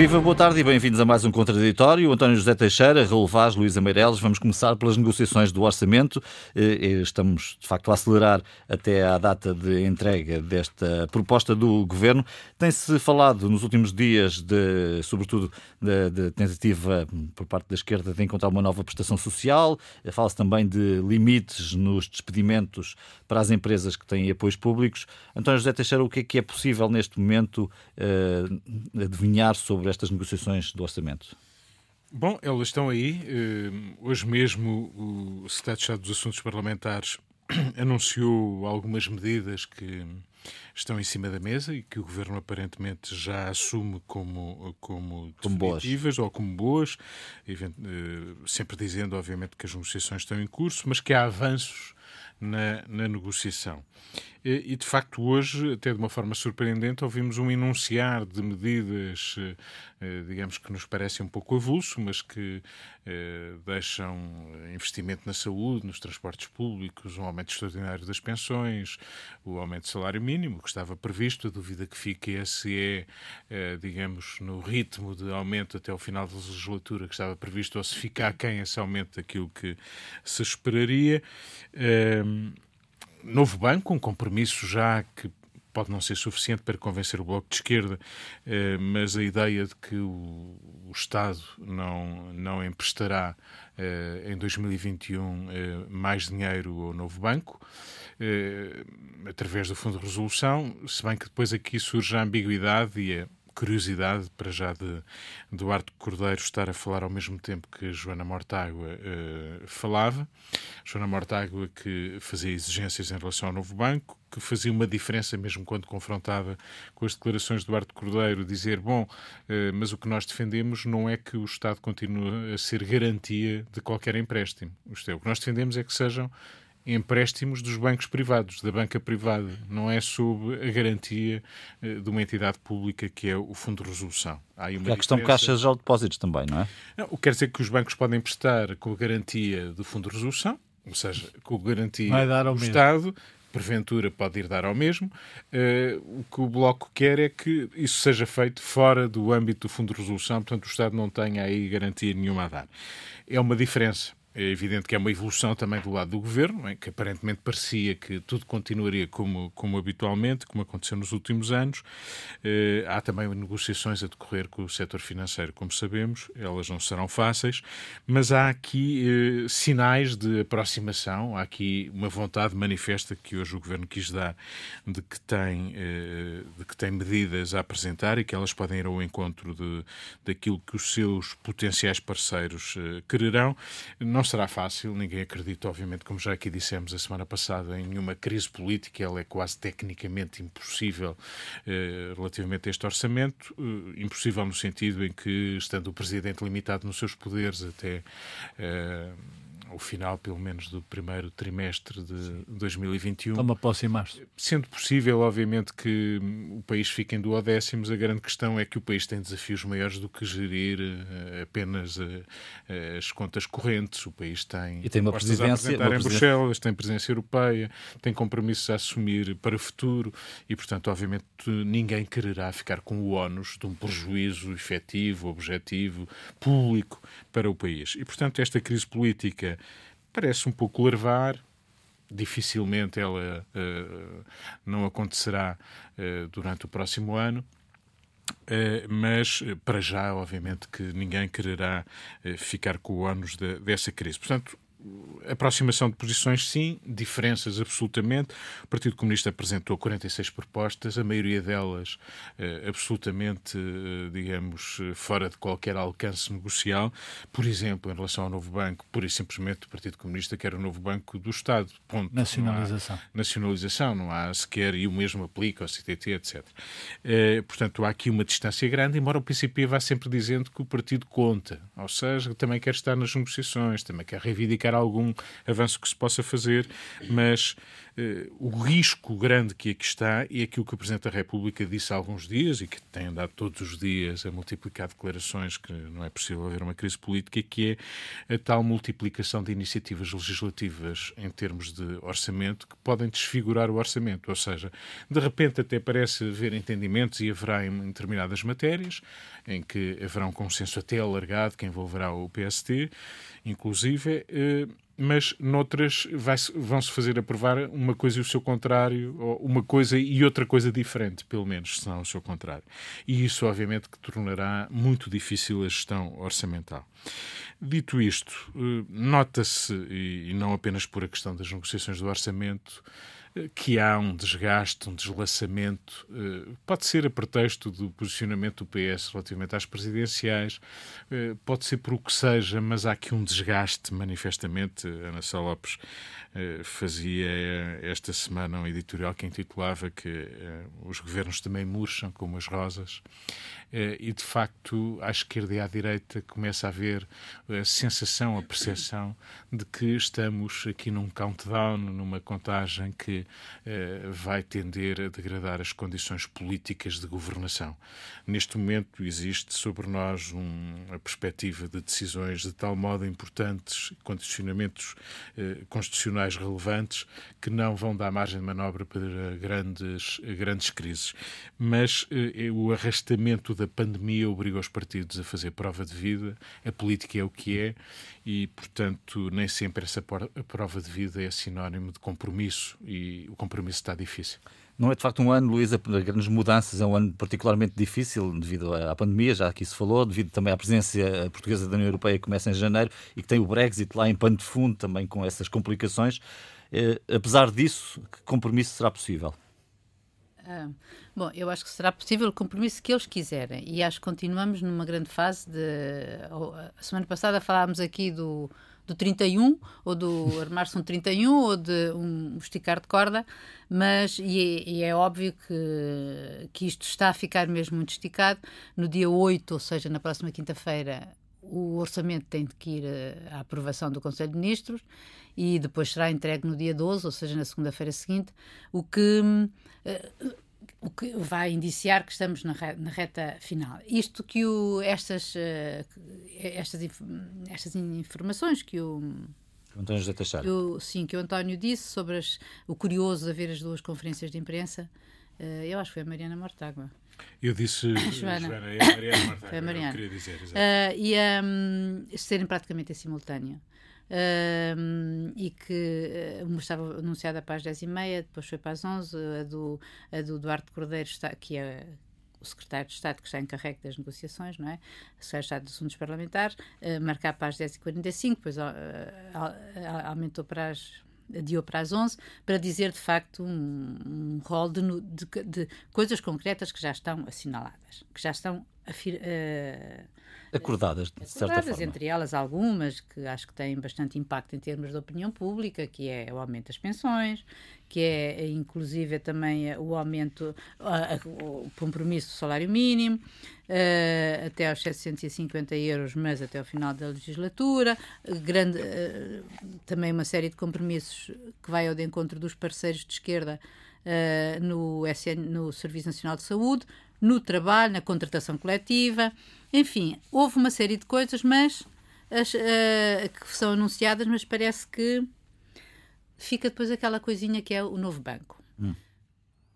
Viva, boa tarde e bem-vindos a mais um Contraditório. António José Teixeira, Raul Vaz, Luísa Meireles. Vamos começar pelas negociações do orçamento. Eh, estamos, de facto, a acelerar até à data de entrega desta proposta do Governo. Tem-se falado nos últimos dias, de, sobretudo, de, tentativa por parte da esquerda de encontrar uma nova prestação social. Fala-se também de limites nos despedimentos para as empresas que têm apoios públicos. António José Teixeira, o que é que é possível neste momento uh, adivinhar sobre estas negociações do orçamento? Bom, elas estão aí. Eh, hoje mesmo o Secretário de Estado dos Assuntos Parlamentares anunciou algumas medidas que estão em cima da mesa e que o Governo aparentemente já assume como, como, como definitivas boas. ou como boas, eh, sempre dizendo, obviamente, que as negociações estão em curso, mas que há avanços na, na negociação. E, de facto, hoje, até de uma forma surpreendente, ouvimos um enunciar de medidas, eh, eh, digamos que nos parecem um pouco avulso, mas que eh, deixam investimento na saúde, nos transportes públicos, um aumento extraordinário das pensões, o aumento do salário mínimo, que estava previsto. A dúvida que fica é se é, digamos, no ritmo de aumento até o final da legislatura que estava previsto ou se fica aquém esse aumento daquilo que se esperaria novo banco, um compromisso já que pode não ser suficiente para convencer o Bloco de Esquerda, eh, mas a ideia de que o, Estado não, não emprestará eh, em 2021 eh, mais dinheiro ao novo banco, através do Fundo de Resolução, se bem que depois aqui surge a ambiguidade e a curiosidade para já de Duarte Cordeiro estar a falar ao mesmo tempo que Joana Mortágua uh, falava. Joana Mortágua que fazia exigências em relação ao novo banco, que fazia uma diferença mesmo quando confrontada com as declarações de Duarte Cordeiro, dizer, bom, uh, mas o que nós defendemos não é que o Estado continue a ser garantia de qualquer empréstimo. É, o que nós defendemos é que sejam empréstimos dos bancos privados, da banca privada, não é sob a garantia eh, de uma entidade pública que é o Fundo de Resolução. Há uma a questão de caixas de depósitos também, não é? Não, o que quer dizer que os bancos podem prestar com a garantia do Fundo de Resolução, ou seja, com a garantia do mesmo. Estado, porventura pode ir dar ao mesmo. Uh, o que o Bloco quer é que isso seja feito fora do âmbito do Fundo de Resolução, portanto o Estado não tenha aí garantia nenhuma a dar. É uma diferença é evidente que é uma evolução também do lado do governo, que aparentemente parecia que tudo continuaria como, como habitualmente, como aconteceu nos últimos anos. Eh, há também negociações a decorrer com o setor financeiro, como sabemos, elas não serão fáceis, mas há aqui eh, sinais de aproximação, há aqui uma vontade manifesta que hoje o governo quis dar de que tem, eh, de que tem medidas a apresentar e que elas podem ir ao encontro de, daquilo que os seus potenciais parceiros quererão. Não será fácil, ninguém acredita, obviamente, como já aqui dissemos a semana passada, em nenhuma crise política, ela é quase tecnicamente impossível eh, relativamente a este orçamento, eh, impossível no sentido em que, estando o Presidente limitado nos seus poderes até. Eh, o final, pelo menos, do primeiro trimestre de 2021. Toma posse em março. Sendo possível, obviamente, que o país fique em duodécimos, a grande questão é que o país tem desafios maiores do que gerir uh, apenas uh, as contas correntes. O país tem e tem uma presidência, uma em Bruxelas, tem presidência europeia, tem compromissos a assumir para o futuro e, portanto, obviamente, ninguém quererá ficar com o ónus de um prejuízo efetivo, objetivo, público para o país. E, portanto, esta crise política parece um pouco larvar, dificilmente ela uh, não acontecerá uh, durante o próximo ano. Uh, mas para já, obviamente, que ninguém quererá ficar com o ônus de, dessa crise. Portanto, aproximação de posições, sim, diferenças, absolutamente. O Partido Comunista apresentou 46 propostas, a maioria delas eh, absolutamente, eh, digamos, fora de qualquer alcance negocial. Por exemplo, em relação ao novo banco, pura e simplesmente o Partido Comunista quer o novo banco do Estado. Ponto. Nacionalização. Não nacionalização, não há sequer, e o mesmo aplica ao CTT, etc. Eh, portanto, há aqui uma distância grande, embora o PCP vá sempre dizendo que o partido conta, ou seja, também quer estar nas negociações, também quer reivindicar algum avanço que se possa fazer, mas o risco grande que aqui está é aquilo que o Presidente da República disse há alguns dias e que tem andado todos os dias a multiplicar declarações que não é possível haver uma crise política, que é a tal multiplicação de iniciativas legislativas em termos de orçamento que podem desfigurar o orçamento. Ou seja, de repente até parece haver entendimentos e haverá em determinadas matérias em que haverá um consenso até alargado que envolverá o PST, inclusive. Uh, mas noutras vão-se fazer aprovar uma coisa e o seu contrário, ou uma coisa e outra coisa diferente, pelo menos, se não o seu contrário. E isso, obviamente, que tornará muito difícil a gestão orçamental. Dito isto, eh, nota-se, e não apenas por a questão das negociações do orçamento, que há um desgaste, um deslaçamento, eh, pode ser a pretexto do posicionamento do PS relativamente às presidenciais, eh, pode ser por o que seja, mas há aqui um desgaste, manifestamente. Ana Sá Lopes eh, fazia esta semana um editorial que intitulava que os governos também murcham como as rosas. Eh, e de facto à esquerda e à direita começa a haver a sensação, a percepção de que estamos aqui num countdown, numa contagem que eh, vai tender a degradar as condições políticas de governação. Neste momento existe sobre nós um, a perspectiva de decisões de tal modo importantes, condicionamentos eh, constitucionais relevantes, que não vão dar margem de manobra para grandes, grandes crises. Mas o arrastamento da pandemia obriga os partidos a fazer prova de vida, a política é o que é e, portanto, nem sempre essa prova de vida é sinónimo de compromisso e o compromisso está difícil. Não é de facto um ano, Luísa, de grandes mudanças, é um ano particularmente difícil devido à pandemia, já aqui se falou, devido também à presidência portuguesa da União Europeia que começa em janeiro e que tem o Brexit lá em pano de fundo também com essas complicações. Eh, apesar disso, que compromisso será possível? Ah, bom, eu acho que será possível o compromisso que eles quiserem e acho que continuamos numa grande fase de. A semana passada falámos aqui do, do 31 ou do armar-se um 31 ou de um esticar de corda, mas e é, e é, óbvio que, que isto está a ficar mesmo muito esticado. No dia 8, ou seja, na próxima quinta-feira, o orçamento tem que ir à aprovação do Conselho de Ministros e depois será entregue no dia 12, ou seja, na segunda-feira seguinte, o que, uh, o que vai indiciar que estamos na, reta final. Isto que o, estas, uh, estas, estas informações que o António José Teixeira. sim, que o António disse sobre as, o curioso de haver as duas conferências de imprensa, eu acho que foi a Mariana Mortágua. Eu disse Joana. Joana é a Mariana Mortágua. Foi a Mariana. queria dizer, uh, e um, serem praticamente em simultâneo e que uh, estava anunciada para as 10h30, depois foi para as 11 a do, a do Duarte Cordeiro, está, que é o secretário de Estado que está encarregue das negociações, não é? O secretário de Estado dos Assuntos Parlamentares, uh, marcar para as 10h45, depois uh, aumentou para as adiou para as 11, para dizer de facto um, um rol de, de, de, coisas concretas que já estão assinaladas, que já estão uh, acordadas, de certa acordadas, forma. entre elas algumas que acho que têm bastante impacto em termos de opinião pública, que é o aumento das pensões, que é inclusive também o aumento, o compromisso do salário mínimo, uh, até aos 750 euros, mas até ao final da legislatura, grande, também uma série de compromissos que vai ao de encontro dos parceiros de esquerda no, SN, no Serviço Nacional de Saúde, no trabalho, na contratação coletiva, enfim, houve uma série de coisas, mas as, que são anunciadas, mas parece que fica depois aquela coisinha que é o novo banco. Hum.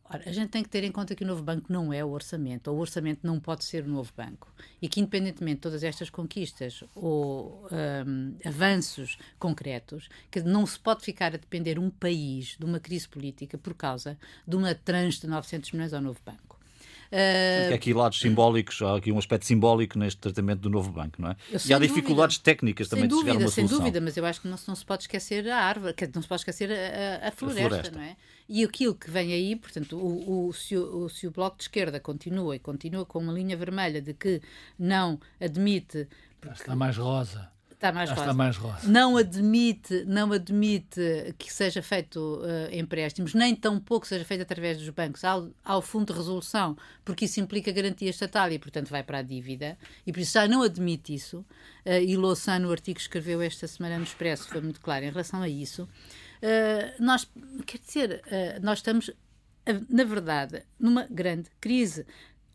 Ora, a gente tem que ter em conta que o novo banco não é o orçamento, ou o orçamento não pode ser o novo banco. E que, independentemente de todas estas conquistas ou um, avanços concretos, que não se pode ficar a depender um país de uma crise política por causa de uma tranche de 900 milhões ao novo banco. Uh... Há aqui lados simbólicos, há aqui um aspecto simbólico neste tratamento do novo banco, não é? e há dificuldades dúvida. técnicas também sem de chegar a uma sem solução. Sem dúvida, mas eu acho que não, não, se pode esquecer a árvore, não se pode esquecer a, a, floresta, a floresta, não é? E aquilo que vem aí, portanto, o, o, se, o, se o Bloco de Esquerda continua e continua com uma linha vermelha de que não admite... Está mais rosa Está mais, rosa. Está mais rosa. Não admite, não admite que seja feito uh, empréstimos, nem tão pouco seja feito através dos bancos ao, ao fundo de resolução, porque isso implica garantia estatal e, portanto, vai para a dívida. E por isso já não admite isso. Uh, e Louçã, no artigo que escreveu esta semana no Expresso, foi muito claro em relação a isso. Uh, nós, quer dizer, nós estamos, na verdade, numa grande crise.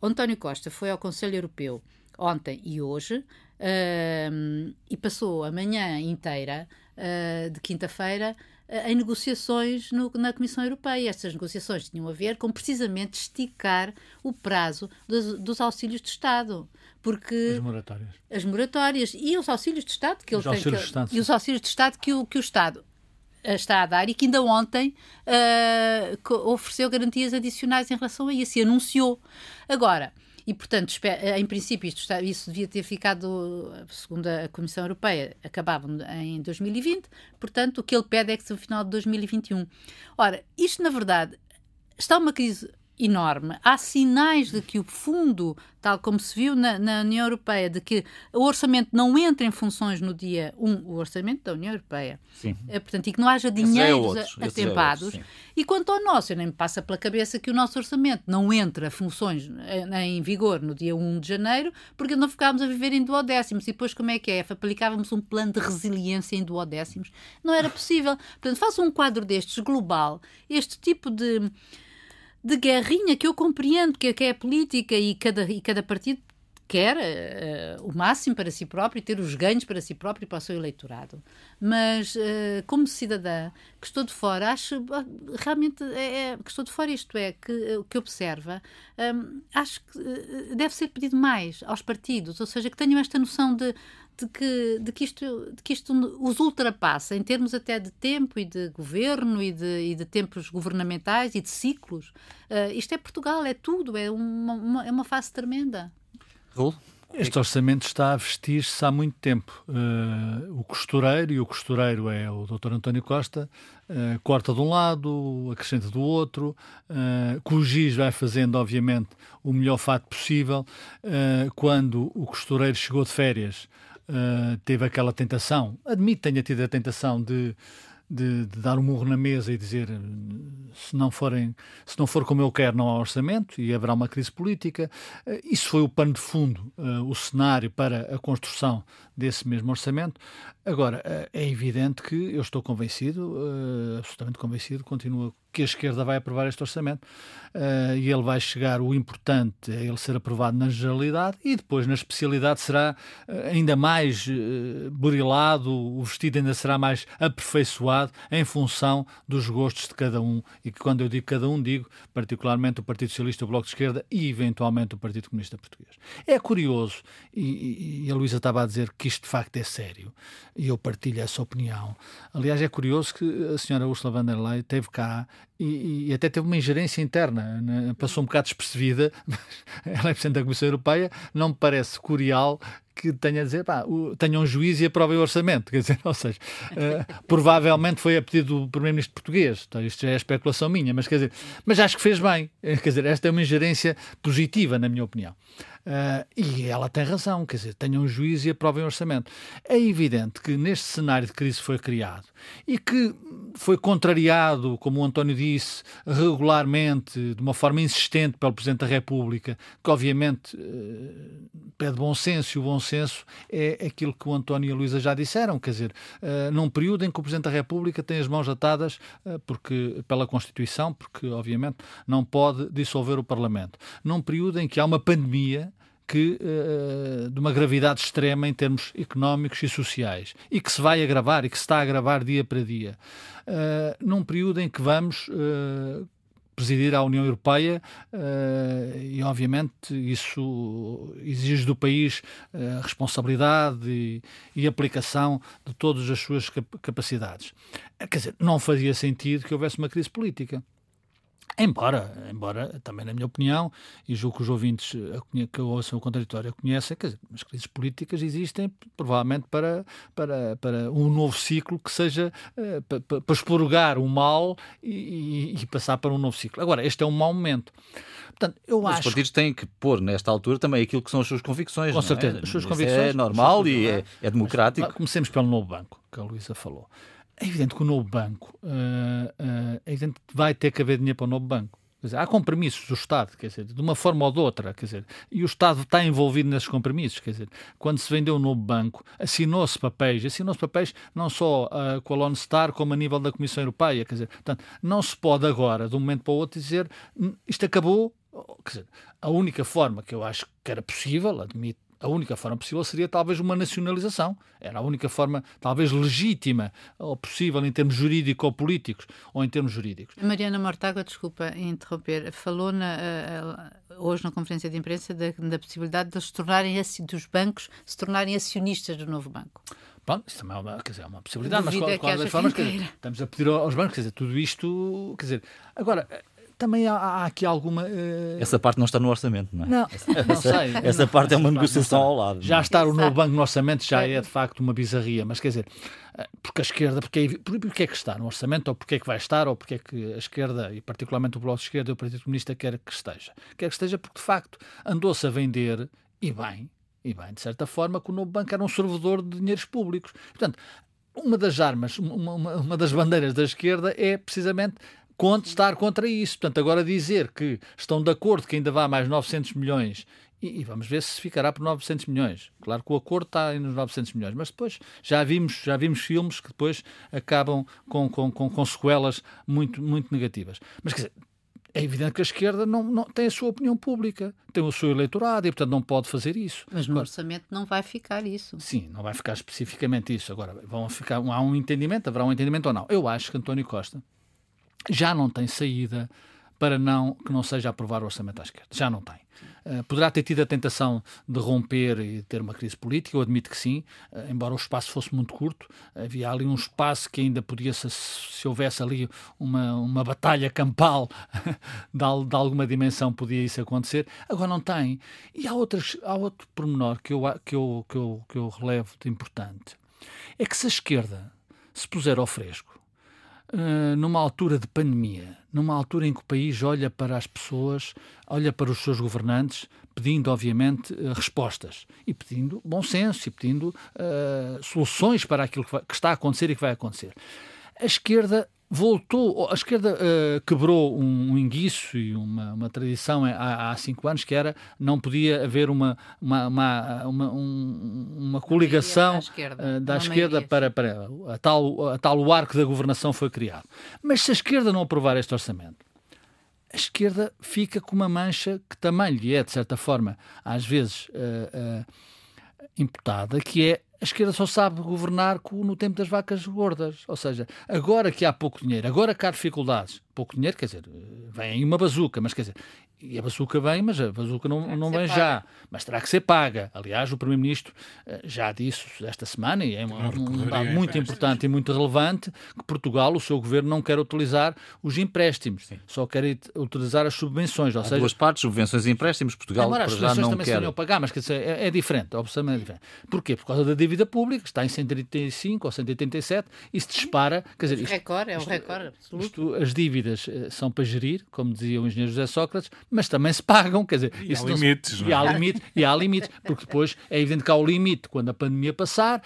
António Costa foi ao Conselho Europeu ontem e hoje uh, e passou a manhã inteira uh, de quinta-feira uh, em negociações no, na Comissão Europeia. Estas negociações tinham a ver com precisamente esticar o prazo dos, dos auxílios de Estado. Porque as moratórias. As moratórias e os auxílios de Estado que os ele tem. Que, Estado, e os auxílios de Estado que o, que o Estado está a dar e que ainda ontem ofereceu garantias adicionais em relação a isso e anunciou. Agora, e, portanto, em princípio, isto está, isso devia ter ficado, segundo a Comissão Europeia, acabava em 2020, portanto, o que ele pede é que seja no final de 2021. Ora, isto, na verdade, está uma crise enorme. Há sinais de que o fundo, tal como se viu na, na, União Europeia, de que o orçamento não entra em funções no dia 1, o orçamento da União Europeia. Sim. É, portanto, e que não haja é dinheiros é atempados. É e quanto ao nosso, eu nem me passa pela cabeça que o nosso orçamento não entra funções em vigor no dia 1 de janeiro, porque não ficávamos a viver em duodécimos. E depois como é que é? Aplicávamos um plano de resiliência em duodécimos. Não era possível. Portanto, faça um quadro destes global, este tipo de de guerrinha que eu compreendo que, é política e cada, e cada partido quer uh, o máximo para si próprio e ter os ganhos para si próprio e para o seu eleitorado. Mas, uh, como cidadã que estou de fora, acho realmente é, é, que estou de fora, isto é, que, que observa, um, acho que deve ser pedido mais aos partidos, ou seja, que tenham esta noção de de que, de que, isto, de que isto os ultrapassa em termos até de tempo e de governo e de, e de tempos governamentais e de ciclos. Uh, isto é Portugal, é tudo, é uma, uma, é uma fase tremenda. Raul? Este orçamento está a vestir-se há muito tempo. Uh, o costureiro, e o costureiro é o Dr. António Costa, uh, corta de um lado, acrescenta do outro, uh, giz vai fazendo, obviamente, o melhor fato possível. Uh, quando o costureiro chegou de férias, uh, teve aquela tentação, admito que tenha tido a tentação de, de, de, dar um murro na mesa e dizer se não, forem, se não for como eu quero, não há orçamento e haverá uma crise política. Uh, isso foi o pano de fundo, uh, o cenário para a construção desse mesmo orçamento. Agora, é evidente que eu estou convencido, absolutamente convencido, continuo que a esquerda vai aprovar este orçamento uh, e ele vai chegar. O importante é ele ser aprovado na generalidade e depois na especialidade será uh, ainda mais uh, burilado, o vestido ainda será mais aperfeiçoado em função dos gostos de cada um. E que quando eu digo cada um, digo particularmente o Partido Socialista, o Bloco de Esquerda e eventualmente o Partido Comunista Português. É curioso, e, e a Luísa estava a dizer que isto de facto é sério, e eu partilho essa opinião. Aliás, é curioso que a senhora Ursula von der Leyen teve cá e, e, até teve uma ingerência interna, né? passou um bocado despercebida, mas ela é Presidente da Comissão Europeia, não me parece curial que tenha a dizer, pá, tenham um juízo e aprovem o orçamento. Quer dizer, ou seja, uh, provavelmente foi a pedido do Primeiro-Ministro português. Então, isto já é especulação minha, mas quer dizer, mas acho que fez bem. Quer dizer, esta é uma ingerência positiva, na minha opinião. Uh, e ela tem razão, quer dizer, tenham um juízo e aprovem o orçamento. É evidente que neste cenário de crise foi criado e que foi contrariado, como o António disse, regularmente, de uma forma insistente pelo Presidente da República, que obviamente uh, pede bom senso, e o bom senso é aquilo que o António e a Luísa já disseram, quer dizer, uh, num período em que o Presidente da República tem as mãos atadas porque, pela Constituição, porque obviamente não pode dissolver o Parlamento, num período em que há uma pandemia que, uh, de uma gravidade extrema em termos económicos e sociais e que se vai agravar e que se está a agravar dia para dia, num período em que vamos presidir a União Europeia e, obviamente, isso exige do país responsabilidade e, e, aplicação de todas as suas capacidades. Quer dizer, não fazia sentido que houvesse uma crise política. Embora, embora, também na minha opinião, e julgo que os ouvintes que ouçam o contraditório conhecem, quer dizer, as crises políticas existem provavelmente para, para, para um novo ciclo que seja uh, para, para expurgar o mal e, e, passar para um novo ciclo. Agora, este é um mau momento. Portanto, eu Os acho... partidos têm que pôr, nesta altura, também aquilo que são as suas convicções. Com certeza. É? As suas Isso convicções. É normal e é, é democrático. Mas, comecemos pelo novo banco, que a Luísa falou. É evidente que o novo banco uh, uh, é evidente que vai ter que haver dinheiro para o novo banco. Dizer, há compromissos do Estado, quer dizer, de uma forma ou de outra, quer dizer, e o Estado está envolvido nesses compromissos, quer dizer, quando se vendeu o novo banco, assinou-se papéis, assinou-se papéis não só uh, com a Lone Star, como a nível da Comissão Europeia, quer dizer, portanto, não se pode agora, de um momento para o outro, dizer isto acabou, quer dizer, a única forma que eu acho que era possível, admito, a única forma possível seria talvez uma nacionalização. Era a única forma, talvez legítima ou possível em termos jurídicos ou políticos, ou em termos jurídicos. Mariana Mortágua, desculpa interromper, falou na, hoje na conferência de imprensa da, da possibilidade de se tornarem, dos bancos se tornarem acionistas do novo banco. Bom, isso também é uma, quer dizer, é uma possibilidade, mas qual, qual das formas, dizer, estamos a pedir aos bancos, quer dizer, tudo isto, quer dizer, agora, também há, há aqui alguma. Uh... Essa parte não está no orçamento, não é? Não, essa, não sei. Essa parte é uma negociação ao lado. Já estar o novo banco no orçamento já é de facto uma bizarria, mas quer dizer, eh, porque a esquerda, porque é, porque é que está no orçamento, ou porque é que vai estar, ou porque é que a esquerda, e particularmente o Bloco de Esquerda e o Partido Comunista, quer que esteja? Quer que esteja porque de facto andou-se a vender, e bem, e bem, de certa forma, que o novo banco era um servidor de dinheiros públicos. Portanto, uma das armas, uma, uma, uma das bandeiras da esquerda é precisamente estar contra isso. Portanto, agora dizer que estão de acordo que ainda vá mais 900 milhões e, e, vamos ver se ficará por 900 milhões. Claro que o acordo está aí nos 900 milhões, mas depois já vimos, já vimos filmes que depois acabam com, com, com, com sequelas muito, muito negativas. Mas quer dizer, é evidente que a esquerda não, não, tem a sua opinião pública, tem o seu eleitorado e, portanto, não pode fazer isso. Mas no Agora, orçamento não vai ficar isso. Sim, não vai ficar especificamente isso. Agora, vão ficar, há um entendimento, haverá um entendimento ou não. Eu acho que António Costa já não tem saída para não que não seja aprovar o orçamento à esquerda. Já não tem. Uh, poderá ter tido a tentação de romper e ter uma crise política, eu admito que sim, uh, embora o espaço fosse muito curto, havia ali um espaço que ainda podia, se, se houvesse ali uma, uma batalha campal de, de, alguma dimensão, podia isso acontecer. Agora não tem. E há, outras, há outro pormenor que eu, que, eu, que, eu, que eu relevo de importante. É que se a esquerda se puser ao fresco eh, numa altura de pandemia, numa altura em que o país olha para as pessoas, olha para os seus governantes, pedindo, obviamente, uh, respostas e pedindo bom senso e pedindo uh, soluções para aquilo que, vai, que está a acontecer e que vai acontecer. A esquerda voltou, a esquerda uh, quebrou um, um enguiço e uma, uma tradição há, há, cinco anos que era não podia haver uma, uma, uma, uma, um, uma coligação esquerda, uh, da esquerda para, para a tal, a tal o arco da governação foi criado. Mas se a esquerda não aprovar este orçamento, a esquerda fica com uma mancha que também lhe é, de certa forma, às vezes uh, imputada, que é a esquerda só sabe governar no tempo das vacas gordas. Ou seja, agora que há pouco dinheiro, agora que há dificuldades, pouco dinheiro, quer dizer, vem aí uma bazuca, mas quer dizer, e a bazuca vem, mas a bazuca não, não vem já, mas terá que ser paga. Aliás, o Primeiro-Ministro eh, já disse esta semana, e é um, um dado muito importante e muito relevante, que Portugal, o seu governo, não quer utilizar os empréstimos, Sim. só quer utilizar as subvenções. Ou Há seja, duas partes, subvenções e empréstimos, Portugal Agora, as subvenções também quer. se pagar, mas quer dizer, é, é diferente, é diferente. Porquê? Por causa da dívida pública, está em 135 ou 187, e se dispara, quer dizer... Isto, recorde, é um recorde absoluto. Isto, as dívidas eh, são para gerir, como dizia o engenheiro José Sócrates, mas também se pagam quer dizer, e há limites, se... e há limites, e há limites, porque depois é evidente que há o limite quando a pandemia passar,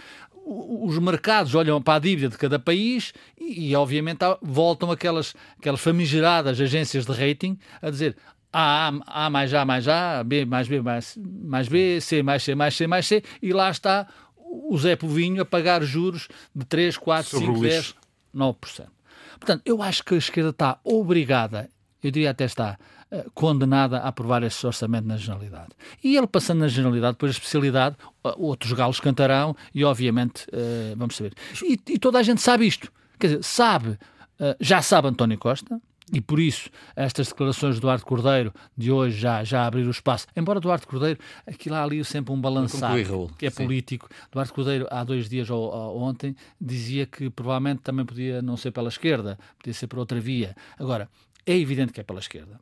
os mercados olham para a dívida de cada país e, e obviamente, voltam aquelas, aquelas famigeradas agências de rating a dizer A, A mais A mais A, B mais B mais, mais B, C mais C mais C mais C, e lá está o Zé Povinho a pagar juros de 3, 4, Sobre 5, 10, 9%. Portanto, eu acho que a esquerda está obrigada, eu diria até está condenada a aprovar esse orçamento na generalidade. E ele passando na generalidade, depois a especialidade, outros galos cantarão e, obviamente, uh, vamos saber. E, e, toda a gente sabe isto. Quer dizer, sabe, uh, já sabe António Costa, e por isso estas declarações do Duarte Cordeiro de hoje já, já abriram o espaço. Embora Duarte Cordeiro, aquilo há ali sempre um balançado que é Sim. político. Duarte Cordeiro, há dois dias ou, ou, ontem, dizia que provavelmente também podia não ser pela esquerda, podia ser por outra via. Agora, é evidente que é pela esquerda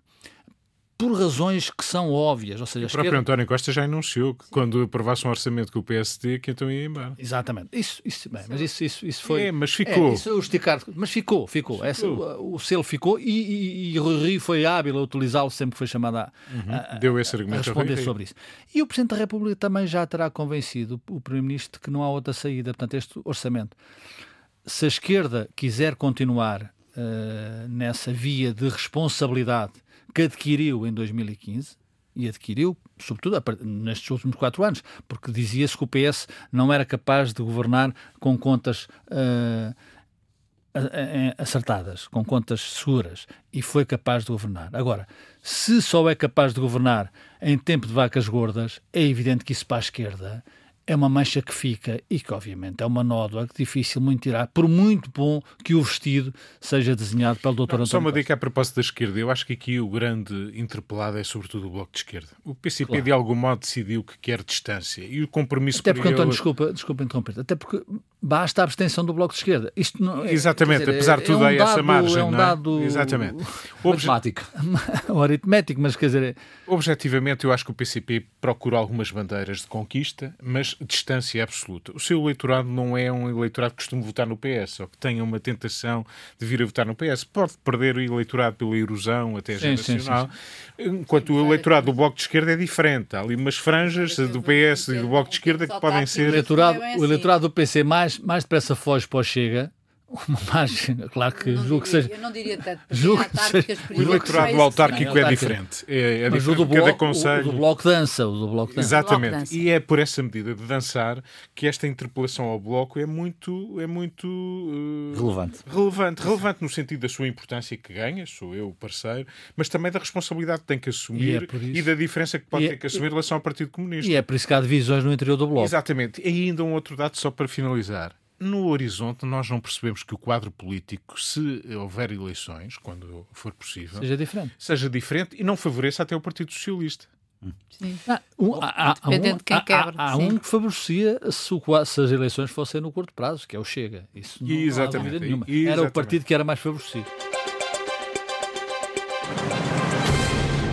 por razões que são óbvias. Ou seja, o próprio esquerda... António Costa já anunciou que quando aprovasse um orçamento com o PSD, que então ia embora. Exatamente. Isso, isso, bem, mas isso, isso, isso foi. É, mas ficou. É, isso, o esticar... Mas ficou, ficou. ficou. Essa, o, o, selo ficou e, e, e Rui foi hábil a utilizá-lo sempre que foi chamado a, uhum. a, Deu esse argumento a responder sobre isso. E o Presidente da República também já terá convencido o Primeiro-Ministro que não há outra saída. Portanto, este orçamento. Se a esquerda quiser continuar uh, nessa via de responsabilidade que adquiriu em 2015 e adquiriu, sobretudo nestes últimos quatro anos, porque dizia-se que o PS não era capaz de governar com contas uh, acertadas, com contas seguras, e foi capaz de governar. Agora, se só é capaz de governar em tempo de vacas gordas, é evidente que isso para a esquerda é uma mancha que fica e que, obviamente, é uma nódoa que difícil muito tirar, por muito bom que o vestido seja desenhado pelo Dr. António Só uma dica a propósito da esquerda. Eu acho que aqui o grande interpelado é sobretudo o Bloco de Esquerda. O PCP, claro. de algum modo, decidiu que quer distância e o compromisso Até porque, António, desculpa, desculpa interromper até porque basta a abstenção do Bloco de Esquerda. Isto não, é, Exatamente, dizer, apesar de tudo, é um dado, essa margem. É um é? dado Exatamente. matemático. aritmético, mas quer dizer. Objetivamente, eu acho que o PCP procura algumas bandeiras de conquista, mas distância absoluta. O seu eleitorado não é um eleitorado que costuma votar no PS, ou que tenha uma tentação de vir a votar no PS. Pode perder o eleitorado pela erosão até sim, geracional, sim, sim, enquanto o eleitorado do Bloco de Esquerda é diferente. Há ali umas franjas do PS e do Bloco de Esquerda que podem ser. O eleitorado, o eleitorado do PC mais, mais depressa foge para o Chega uma margem, claro que julgo que seja. Eu não diria tanto, julgo que seja, o eleitorado autárquico é diferente. É, é Mas diferente o do, bloco, conselho... o do bloco dança, o do bloco dança. Exatamente. Dança. E é por essa medida de dançar que esta interpelação ao bloco é muito, é muito uh, relevante. relevante. Relevante no sentido da sua importância que ganha, sou eu o parceiro, mas também da responsabilidade que tem que assumir e, é e da diferença que pode e ter é que assumir em relação ao Partido Comunista. E é por isso que há divisões no interior do bloco. Exatamente. E ainda um outro dado só para finalizar no horizonte nós não percebemos que o quadro político, se houver eleições, quando for possível, seja diferente, seja diferente e não favoreça até o Partido Socialista. Sim. Ah, um, há, Dependendo de quem quebra. Há, há um que favorecia se, o, se, as eleições fossem no curto prazo, que é o Chega. Isso não, Exatamente. há nenhuma. Exatamente. Era o partido que era mais favorecido.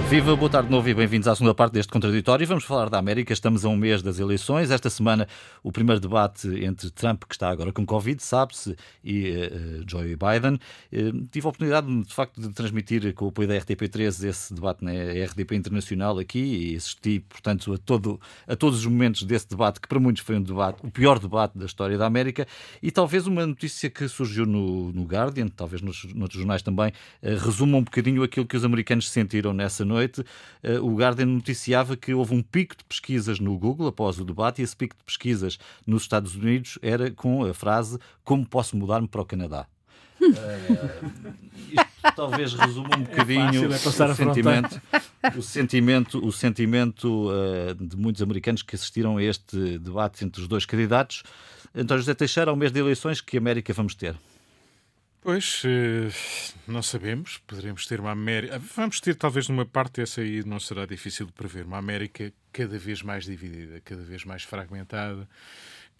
Viva, boa tarde de novo e bem-vindos à segunda parte deste contraditório. Vamos falar da América. Estamos a um mês das eleições. Esta semana, o primeiro debate entre Trump, que está agora com Covid, sabe-se, e uh, Joe Biden. Uh, tive a oportunidade, de facto, de transmitir com o apoio da RTP3 esse debate na RDP Internacional aqui e assisti, portanto, a, todo, a todos os momentos desse debate, que para muitos foi um debate, o pior debate da história da América. E talvez uma notícia que surgiu no, no Guardian, talvez nos, nos jornais também, uh, resuma um bocadinho aquilo que os americanos sentiram nessa noite noite, eh, o Guardian noticiava que houve um pico de pesquisas no Google após o debate e esse pico de pesquisas nos Estados Unidos era com a frase como posso mudar-me para o Canadá. uh, isto talvez resuma um é bocadinho é fácil, é o, sentimento, o sentimento, o sentimento uh, de muitos americanos que assistiram a este debate entre os dois candidatos. António José Teixeira, ao mês de eleições, que América vamos ter? Pois, eh, não sabemos. Poderemos ter uma América. Vamos ter, talvez, numa parte, essa aí não será difícil de prever, uma América cada vez mais dividida, cada vez mais fragmentada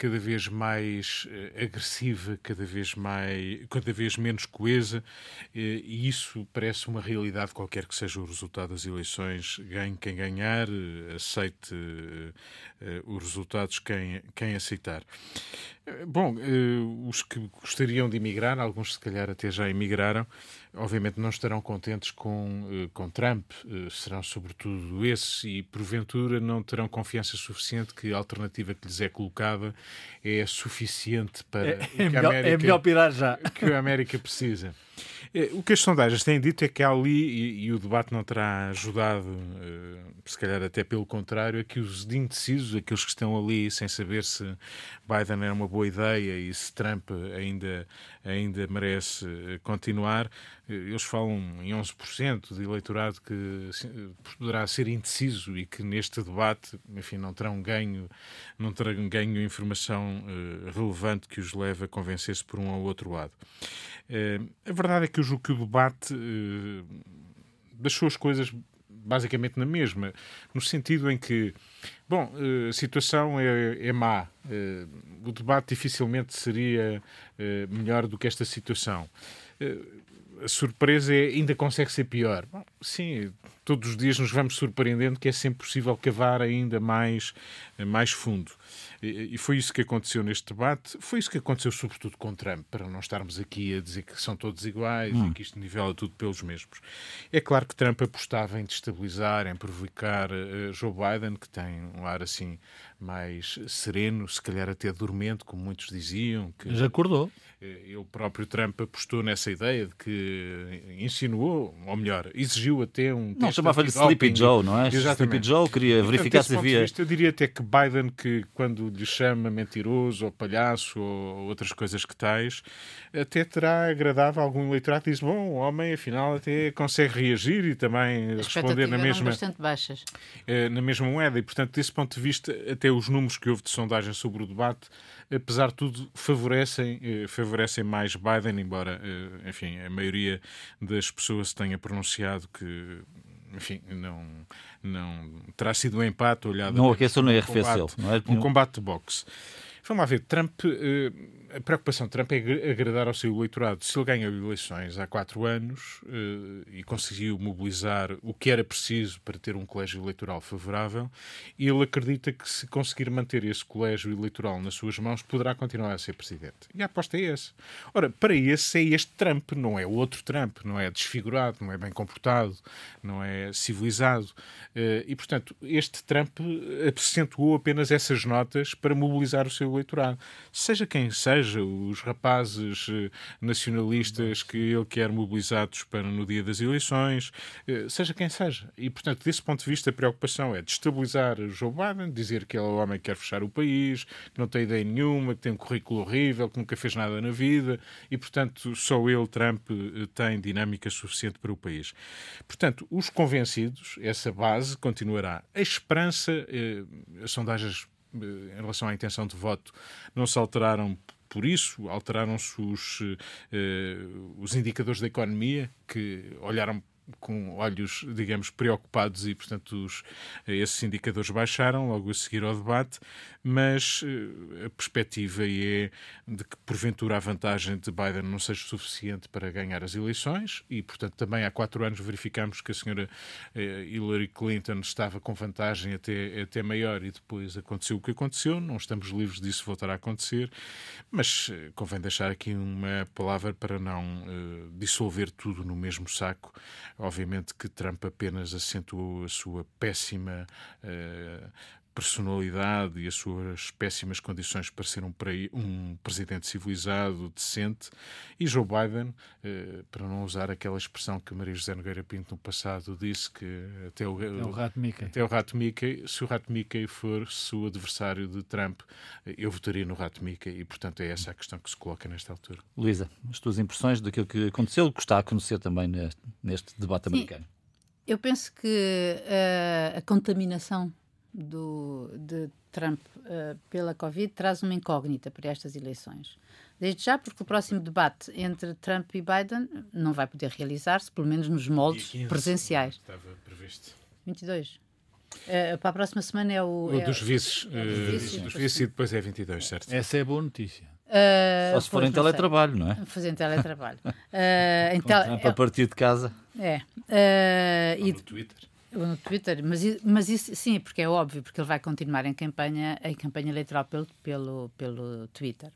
cada vez mais uh, agressiva, cada vez mais, cada vez menos coesa, uh, e isso parece uma realidade qualquer que seja o resultado das eleições, ganhe quem ganhar, uh, aceite os resultados quem, quem aceitar. Bom, os que gostariam de emigrar, alguns se calhar até já emigraram, obviamente não estarão contentes com, eh, com Trump, eh, serão sobretudo esses e porventura não terão confiança suficiente que a alternativa que lhes é colocada é suficiente para é, é, melhor, América, é melhor pirar já. que a América precisa. Eh, o que as sondagens têm dito é que há ali, e, e o debate não terá ajudado, se calhar até pelo contrário, é que os indecisos, aqueles que estão ali sem saber se Biden é uma boa ideia e se Trump ainda, ainda merece continuar, eles falam em 11% de eleitorado que poderá ser indeciso e que neste debate, enfim, não terão ganho, não terão ganho informação uh, relevante que os leve a convencer-se por um ou outro lado. Uh, a verdade é que eu julgo que o debate uh, deixou as coisas basicamente na mesma, no sentido em que, bom, a situação é, é má, o debate dificilmente seria melhor do que esta situação a surpresa é, ainda consegue ser pior. Bom, sim, todos os dias nos vamos surpreendendo que é sempre possível cavar ainda mais, mais fundo. E, foi isso que aconteceu neste debate. Foi isso que aconteceu, sobretudo, com Trump, para não estarmos aqui a dizer que são todos iguais hum. e que isto nivela tudo pelos mesmos. É claro que Trump apostava em destabilizar, em provocar uh, Joe Biden, que tem um ar assim mais sereno, se calhar até dormente, como muitos diziam. Que... Já acordou. Eh, o próprio Trump apostou nessa ideia de que insinuou, ou melhor, exigiu até um. Não, chamava-lhe Sleepy Joe, não é? Exatamente. Sleepy Joe queria verificar se havia. Vista, eu diria até que Biden, que quando lhe chama mentiroso ou palhaço ou outras coisas que tais, até terá agradado algum eleitorado que diz: bom, o homem afinal até consegue reagir e também As responder na mesma. bastante baixas. Eh, na mesma moeda. E, portanto, desse ponto de vista, até os números que houve de sondagem sobre o debate apesar de tudo, favorecem, eh, favorecem mais Biden, embora, eh, enfim, a maioria das pessoas tenha pronunciado que enfim, não, não terá sido um empate olhado. Não aqueceu nem arrefeceu. Não é? Um combate de boxe. Vamos lá ver, Trump, eh, a preocupação de Trump é agradar ao seu eleitorado. Se ele ganhou eleições há quatro anos eh, e conseguiu mobilizar o que era preciso para ter um colégio eleitoral favorável, ele acredita que se conseguir manter esse colégio eleitoral nas suas mãos, poderá continuar a ser presidente. E a aposta é essa. Ora, para esse é este Trump, não é outro Trump, não é desfigurado, não é bem comportado, não é civilizado. Eh, e, portanto, este Trump acentuou apenas essas notas para mobilizar o seu eleitorado. Seja quem seja, os rapazes eh, nacionalistas que ele quer mobilizados para no dia das eleições, eh, seja quem seja. E, portanto, desse ponto de vista, a preocupação é destabilizar Joe Biden, dizer que ele é o homem que quer fechar o país, que não tem ideia nenhuma, que tem um currículo horrível, que nunca fez nada na vida e, portanto, só ele, Trump, eh, tem dinâmica suficiente para o país. Portanto, os convencidos, essa base continuará. A esperança, as sondagens eh, em relação à intenção de voto não se alteraram por isso, alteraram-se os, uh, os indicadores da economia, que olharam com olhos, digamos, preocupados e, portanto, os, esses indicadores baixaram logo a seguir ao debate, mas uh, a perspectiva é de que, porventura, a vantagem de Biden não seja suficiente para ganhar as eleições e, portanto, também há quatro anos verificamos que a senhora uh, Hillary Clinton estava com vantagem até, até maior e depois aconteceu o que aconteceu, não estamos livres disso voltar a acontecer, mas uh, convém deixar aqui uma palavra para não dissolver tudo no mesmo saco Obviamente que Trump apenas acentuou a sua péssima uh, personalidade e as suas péssimas condições para ser um, um presidente civilizado, decente, e Joe Biden, eh, para não usar aquela expressão que Maria José Nogueira Pinto no passado disse que até o, é o rato Mickey. Até o rato Mickey, se o rato Mickey for o adversário de Trump, eh, eu votaria no rato Mickey e, portanto, é essa a questão que se coloca nesta altura. Luísa, as tuas impressões daquilo que aconteceu, que está a acontecer também neste, neste debate Sim. americano? Eu penso que uh, a contaminação do, de Trump uh, pela Covid traz uma incógnita para estas eleições. Desde já, porque o próximo debate entre Trump e Biden não vai poder realizar-se, pelo menos nos moldes presenciais. Estava previsto. 22. Uh, para a próxima semana é o. O é dos vices. É, uh, dos vices e depois é 22, certo? Essa é boa notícia. Uh, Só se for em teletrabalho, não é? Fazer em teletrabalho. uh, em tel... a partir de casa. É. Uh, e no Twitter no Twitter, mas, mas isso sim, porque é óbvio, porque ele vai continuar em campanha, em campanha eleitoral pelo, pelo, pelo Twitter.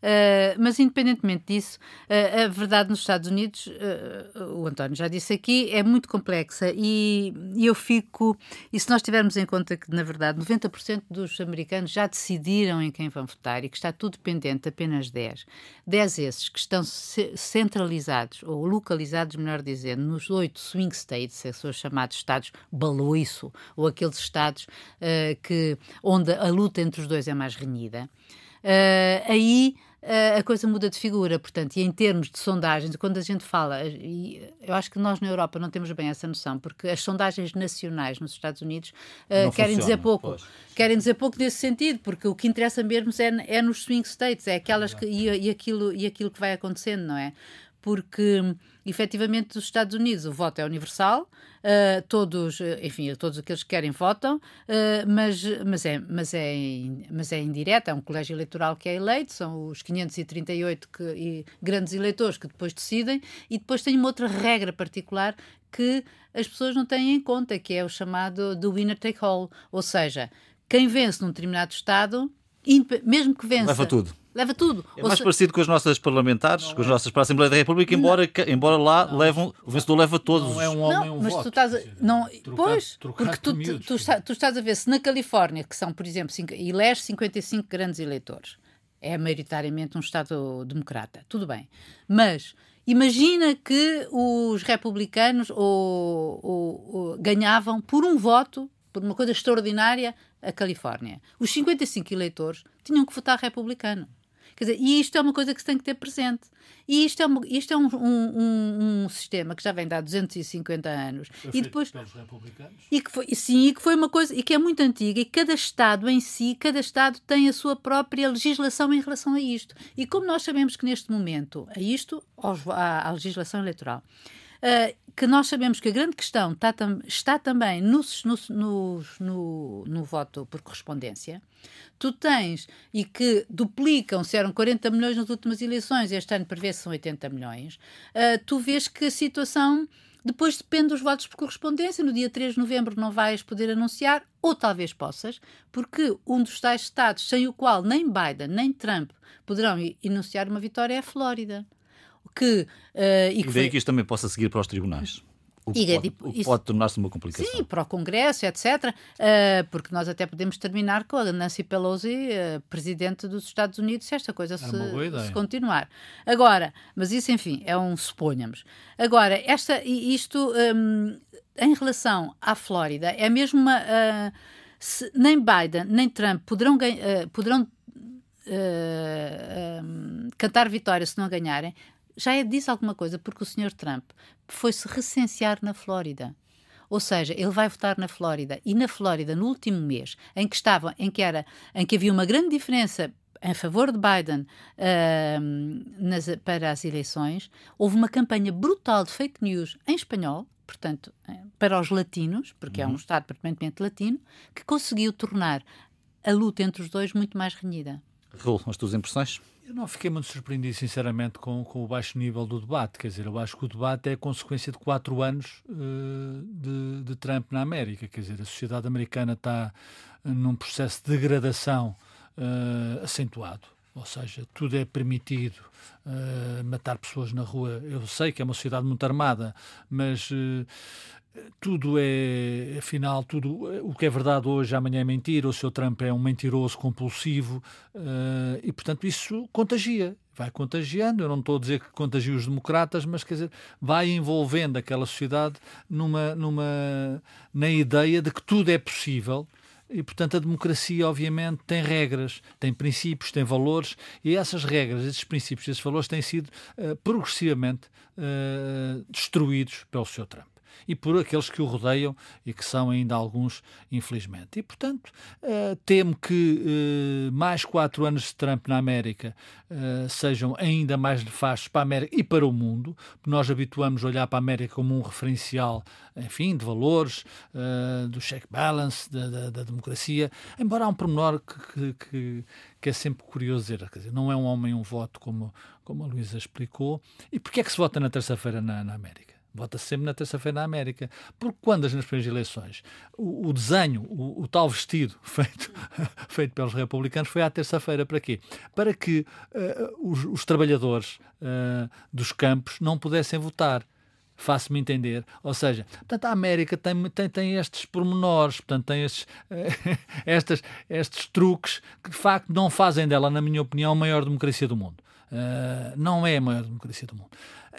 Uh, mas, independentemente disso, uh, a verdade nos Estados Unidos, uh, o António já disse aqui, é muito complexa e, eu fico. E se nós tivermos em conta que, na verdade, 90% dos americanos já decidiram em quem vão votar e que está tudo dependente de apenas 10, 10 esses que estão centralizados ou localizados, melhor dizendo, nos oito swing states, que os chamados estados baloiço, ou aqueles estados que, onde a luta entre os dois é mais renhida. aí a coisa muda de figura, portanto, e em termos de sondagens, quando a gente fala, e eu acho que nós na Europa não temos bem essa noção, porque as sondagens nacionais nos Estados Unidos uh, querem dizer pouco, pois. querem dizer pouco nesse sentido, porque o que interessa mesmo é, é nos swing states, é aquelas que, e, e, aquilo, e aquilo que vai acontecendo, não é? Porque efetivamente nos Estados Unidos o voto é universal, uh, todos, enfim, todos aqueles que querem votam, uh, mas, mas, é, mas, é, mas é indireto, é um colégio eleitoral que é eleito, são os 538 que, e grandes eleitores que depois decidem, e depois tem uma outra regra particular que as pessoas não têm em conta, que é o chamado do winner take all, ou seja, quem vence num determinado Estado, mesmo que vença... Leva tudo leva tudo. É mais parecido com as nossas parlamentares, não com as é. nossas para a Assembleia da República, embora, embora lá não. levam, o vencedor leva todos. Não é um homem, não, um mas voto. Tu estás a, não, trocar, pois, trocar porque tu, tu, tu, está, tu, estás a ver se na Califórnia, que são, por exemplo, cinco, elege 55 grandes eleitores, é maioritariamente um Estado democrata, tudo bem. Mas imagina que os republicanos ou, ou, ou ganhavam por um voto, por uma coisa extraordinária, a Califórnia. Os 55 eleitores tinham que votar republicano. Quer dizer, e isto é uma coisa que se tem que ter presente. E isto é, uma, isto é um, um, um, sistema que já vem de há 250 anos. Foi e depois pelos republicanos? E que foi, sim, e que foi uma coisa e que é muito antiga. E cada Estado em si, cada Estado tem a sua própria legislação em relação a isto. E como nós sabemos que neste momento, a isto, à, à legislação eleitoral, que nós sabemos que a grande questão está, está também no, no, no, no, voto por correspondência. Tu tens, e que duplicam, se eram 40 milhões nas últimas eleições, este ano prevê-se são 80 milhões, uh, tu vês que a situação depois depende dos votos por correspondência. No dia 3 de novembro não vais poder anunciar, ou talvez possas, porque um dos tais estados sem o qual nem Biden nem Trump poderão enunciar uma vitória é a Flórida que. Uh, e que, daí foi... que isto também possa seguir para os tribunais. O que pode, tipo, isso, pode tornar-se uma complicação. Sim, para o Congresso, etc. Uh, eh, porque nós até podemos terminar com a Nancy Pelosi, uh, presidente dos Estados Unidos, se esta coisa se, se, continuar. Agora, mas isso, enfim, é um suponhamos. Agora, esta, isto, um, em relação à Flórida, é mesmo uma. Uh, se, nem Biden nem Trump poderão, poderão um, cantar vitória se não ganharem, já é, diz alguma coisa, porque o Sr. Trump foi-se recensear na Flórida. Ou seja, ele vai votar na Flórida. E na Flórida, no último mês, em que estava, em que era, em que havia uma grande diferença em favor de Biden uh, nas, para as eleições, houve uma campanha brutal de fake news em espanhol, portanto, eh, para os latinos, porque uhum. é um Estado permanentemente latino, que conseguiu tornar a luta entre os dois muito mais renhida. Raul, as tuas impressões? Eu não fiquei muito surpreendido, sinceramente, com, com o baixo nível do debate. Quer dizer, eu acho que o debate é consequência de quatro anos uh, de, de, Trump na América. Quer dizer, a sociedade americana está num processo de degradação uh, acentuado. Ou seja, tudo é permitido, uh, matar pessoas na rua. Eu sei que é uma sociedade muito armada, mas tudo é, afinal, tudo o que é verdade hoje, amanhã é mentira, o seu Trump é um mentiroso compulsivo uh, e, portanto, isso contagia, vai contagiando. Eu não estou a dizer que contagia os democratas, mas quer dizer, vai envolvendo aquela sociedade numa, numa, na ideia de que tudo é possível. E, portanto, a democracia, obviamente, tem regras, tem princípios, tem valores, e essas regras, esses princípios, esses valores têm sido uh, progressivamente uh, destruídos pelo seu Trump e por aqueles que o rodeiam e que são ainda alguns, infelizmente. E, portanto, uh, temo que uh, mais quatro anos de Trump na América uh, sejam ainda mais nefastos para a América e para o mundo. Nós habituamos a olhar para a América como um referencial, enfim, de valores, do check balance, da, da, da, democracia, embora há um pormenor que, que, que é sempre curioso dizer, quer dizer, não é um homem um voto, como, como a Luísa explicou. E porquê é que se vota na terça-feira na, na América? Vota-se sempre na terça-feira na América. Porque quando as nas primeiras eleições o, o desenho, o, o, tal vestido feito, feito pelos republicanos foi à terça-feira. Para quê? Para que uh, os, os, trabalhadores uh, dos campos não pudessem votar. Faço-me entender. Ou seja, portanto, a América tem, tem, tem estes pormenores, portanto, tem estes, uh, estas, estes truques que de facto não fazem dela, na minha opinião, a maior democracia do mundo. não é a maior democracia do mundo.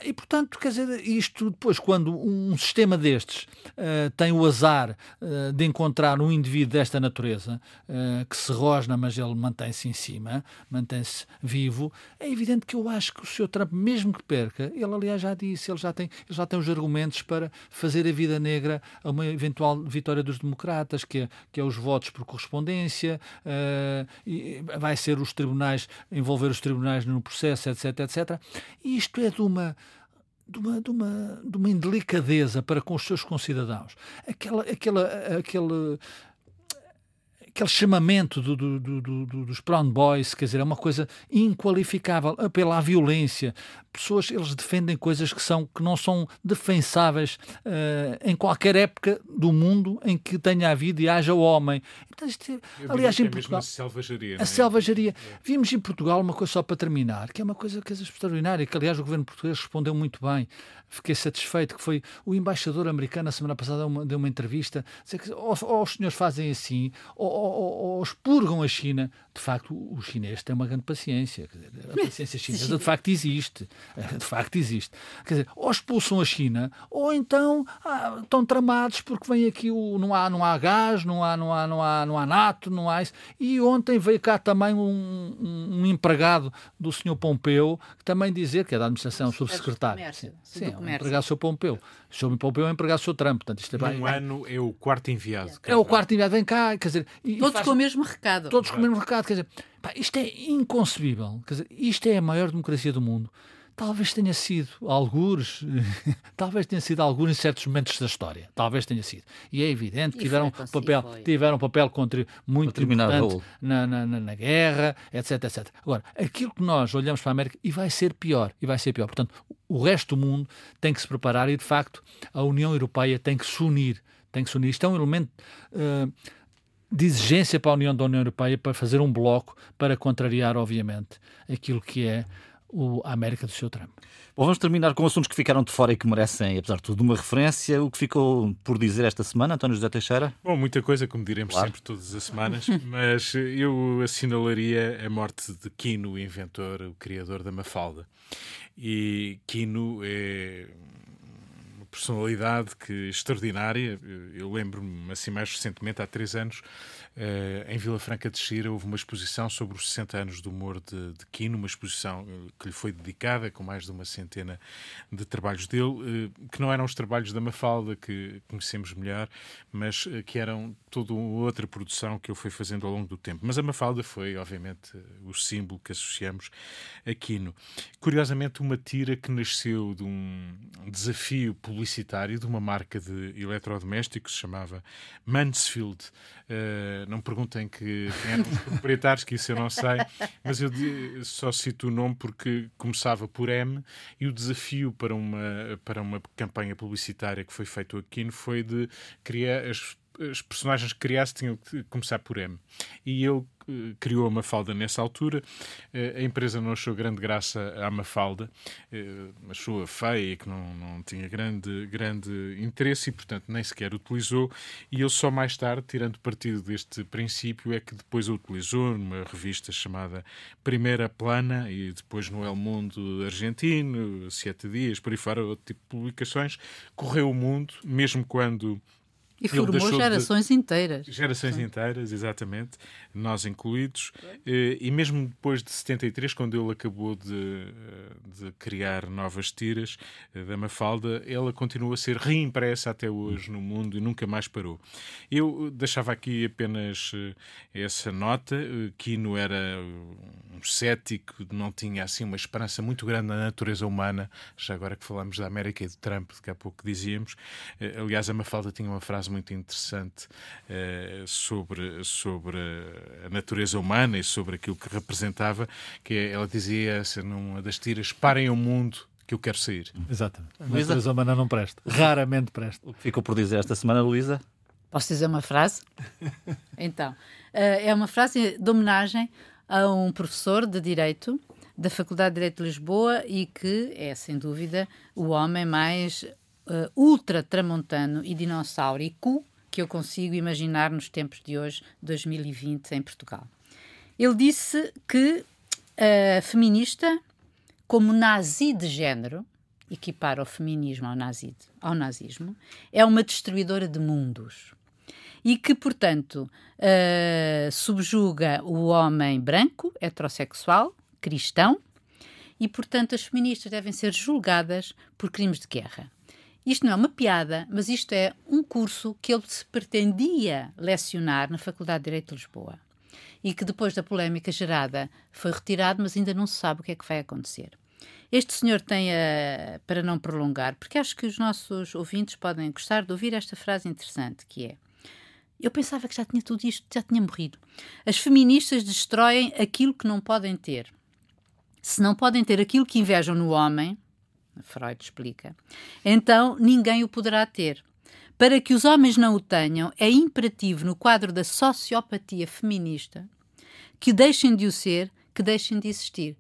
E, portanto, quer dizer, isto depois, quando um sistema destes uh, tem o azar uh, de encontrar um indivíduo desta natureza, uh, que se rosna, mas ele mantém-se em cima, mantém-se vivo, é evidente que eu acho que o Sr. Trump, mesmo que perca, ele aliás já disse, ele já tem, ele já tem os argumentos para fazer a vida negra a uma eventual vitória dos democratas, que é, que é os votos por correspondência, e vai ser os tribunais, envolver os tribunais no processo, etc, etc. E isto é de uma de uma, de uma, de uma indelicadeza para com os seus concidadãos. Aquela, aquela, aquele aquele chamamento do, do, do, dos Brown Boys, quer dizer, é uma coisa inqualificável, pela violência. Pessoas, eles defendem coisas que, são, que não são defensáveis uh, em qualquer época do mundo em que tenha havido e haja o homem. Então, isto, aliás, em é Portugal. A selvageria. A é? selvageria. É. Vimos em Portugal uma coisa só para terminar, que é uma coisa que é extraordinária, que aliás o governo português respondeu muito bem. Fiquei satisfeito que foi o embaixador americano, a semana passada, uma, deu uma entrevista, dizer que ou, ou os senhores fazem assim, ou, ou, ou, expurgam a China. De facto, o chinês tem uma grande paciência. A paciência chinesa de facto existe. De facto existe. Quer dizer, ou expulsam a China, ou então ah, estão tramados porque vem aqui o, não, há, não há gás, não há, não há, não há, não há nato, não há isso. E ontem veio cá também um, um, um empregado do senhor Pompeu, que também dizer, que é da administração subsecretário. Sim, sim, empregar o seu Pompeu. O seu Pompeu é empregar o seu Trump. Portanto, isto é Num ano é o quarto enviado. É o quarto enviado, vem cá. Quer dizer, todos faz... com o mesmo recado. Todos com o mesmo recado. Quer dizer, pá, isto é inconcebível. Quer dizer, isto é a maior democracia do mundo talvez tenha sido alguns, talvez tenha sido alguns em certos momentos da história, talvez tenha sido. E é evidente que tiveram papel, tiveram um papel contra, muito importante na, na, na, guerra, etc, etc. Agora, aquilo que nós olhamos para a América e vai ser pior, e vai ser pior. Portanto, o resto do mundo tem que se preparar e, de facto, a União Europeia tem que se unir, tem que se unir. Isto é um elemento uh, de exigência para a União da União Europeia para fazer um bloco para contrariar, obviamente, aquilo que é o, a América do seu Trump. Bom, vamos terminar com assuntos que ficaram de fora e que merecem, apesar de tudo, uma referência. O que ficou por dizer esta semana, António José Teixeira? Bom, muita coisa, como diremos claro. sempre todas as semanas, mas eu assinalaria a morte de Quino, o inventor, o criador da Mafalda. E Quino é uma personalidade que extraordinária. Eu lembro-me, assim, mais recentemente, há três anos, em Vila Franca de Xira houve uma exposição sobre os 60 anos do humor de, de Quino, uma exposição uh, que lhe foi dedicada, com mais de uma centena de trabalhos dele, uh, que não eram os trabalhos da Mafalda, que conhecemos melhor, mas que eram toda outra produção que ele foi fazendo ao longo do tempo. Mas a Mafalda foi, obviamente, o símbolo que associamos a Quino. Curiosamente, uma tira que nasceu de um desafio publicitário de uma marca de eletrodomésticos, se chamava Mansfield não perguntem que, quem eram os proprietários, que isso eu não sei, mas eu só cito o nome porque começava por M e o desafio para uma, para uma campanha publicitária que foi feito aqui foi de criar as as personagens que criasse tinham que começar por M. E ele eh, criou a Mafalda nessa altura. Eh, a empresa não achou grande graça à Mafalda, eh, achou-a feia, que não, não tinha grande, grande interesse e, portanto, nem sequer utilizou. E ele só mais tarde, tirando partido deste princípio, é que depois a utilizou numa revista chamada Primeira Plana e depois no El Mundo argentino, Sete Dias, por aí fora, outro tipo de publicações. Correu o mundo, mesmo quando e formou gerações de... inteiras. Gerações Sim. inteiras, exatamente, nós incluídos. Eh, e mesmo depois de 73, quando ele acabou de, de criar novas tiras eh, da Mafalda, ela continua a ser reimpressa até hoje no mundo e nunca mais parou. Eu deixava aqui apenas eh, essa nota. Kino era um cético, não tinha assim uma esperança muito grande na natureza humana, já agora que falamos da América e do Trump, daqui a pouco dizíamos. Aliás, a Mafalda tinha uma frase muito interessante sobre, sobre a natureza humana e sobre aquilo que representava, que é, ela dizia essa numa das tiras, parem o mundo que eu quero sair. Exatamente. A natureza humana não presta. Raramente presta. O que ficou por dizer esta semana, Luísa? Posso dizer uma frase? então, uh, é uma frase de homenagem a um professor de Direito da Faculdade de Direito de Lisboa e que é, sem dúvida, o homem mais uh, ultra-tramontano e dinossaurico que eu consigo imaginar nos tempos de hoje, 2020, em Portugal. Ele disse que a feminista, como nazi de género, equipar o feminismo ao, nazi, ao nazismo, é uma destruidora de mundos. E que, portanto, uh, subjuga o homem branco, heterossexual, cristão, e, portanto, as feministas devem ser julgadas por crimes de guerra. Isto não é uma piada, mas isto é um curso que ele se pretendia lecionar na Faculdade de Direito de Lisboa e que depois da polémica gerada foi retirado, mas ainda não se sabe o que é que vai acontecer. Este senhor tem a. Para não prolongar, porque acho que os nossos ouvintes podem gostar de ouvir esta frase interessante, que é. Eu pensava que já tinha tudo isto, já tinha morrido. As feministas destroem aquilo que não podem ter. Se não podem ter aquilo que invejam no homem, Freud explica, então ninguém o poderá ter. Para que os homens não o tenham, é imperativo no quadro da sociopatia feminista que deixem de o ser, que deixem de existir.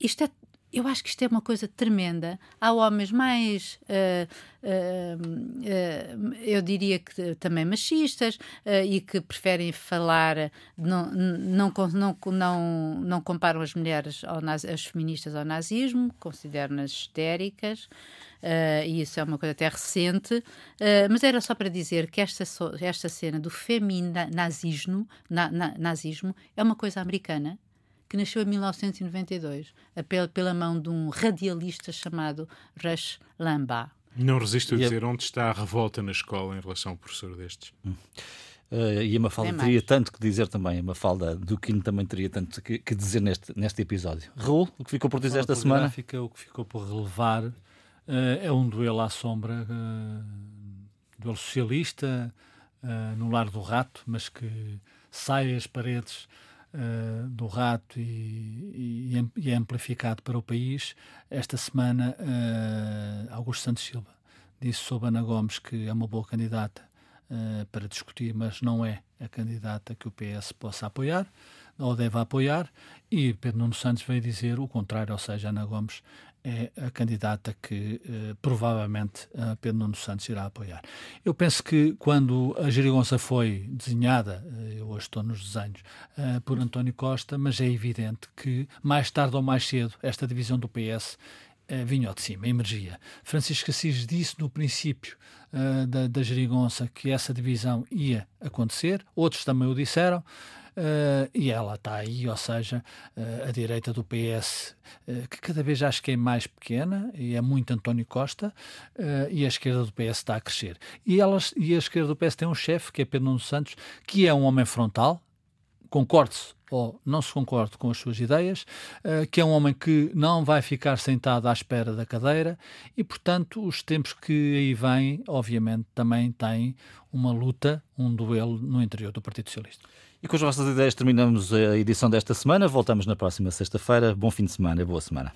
Isto é eu acho que isto é uma coisa tremenda. Há homens mais, uh, uh, uh, eu diria que também machistas e que preferem falar, não, não, não, não, não comparam as mulheres, ao, as feministas ao nazismo, consideram-nas histéricas. e isso é uma coisa até recente, mas era só para dizer que esta, esta cena do feminazismo na, na, nazismo é uma coisa americana que nasceu em 1992, pela, pela mão de um radialista chamado Rush Limbaugh. Não resisto a dizer onde está a revolta na escola em relação a um professor destes. Hum. Uh, e a Mafalda teria tanto que dizer também, a Mafalda Duquino também teria tanto que, que dizer neste, neste episódio. Raul, o que ficou por dizer esta semana? O que ficou por relevar uh, é um duelo à sombra, uh, duelo socialista, no lar do rato, mas que sai às paredes uh, do rato e, e, e, é amplificado para o país. Esta semana, uh, Augusto Santos Silva disse sobre Ana Gomes que é uma boa candidata uh, para discutir, mas não é a candidata que o PS possa apoiar ou deve apoiar, e Pedro Nuno Santos veio dizer o contrário, ou seja, Ana Gomes é a candidata que eh, provavelmente Pedro Nuno Santos irá apoiar. Eu penso que quando a Gerigonça foi desenhada, uh, eu hoje estou nos desenhos, uh, por António Costa, mas é evidente que mais tarde ou mais cedo esta divisão do PS vinha de cima, emergia. Francisco Assis disse no princípio da, da Gerigonça que essa divisão ia acontecer, outros também o disseram. Uh, e ela está aí, ou seja, uh, a direita do PS, uh, eh, que cada vez acho que é mais pequena, e é muito António Costa, e a esquerda do PS está a crescer. E, elas, e a esquerda do PS tem um chefe, que é Pedro Nuno Santos, que é um homem frontal, concorde-se ou não se concorde com as suas ideias, que é um homem que não vai ficar sentado à espera da cadeira e, portanto, os tempos que aí vêm, obviamente, também têm uma luta, um duelo no interior do Partido Socialista. E com as vossas ideias terminamos a edição desta semana. Voltamos na próxima sexta-feira. Bom fim de semana e boa semana.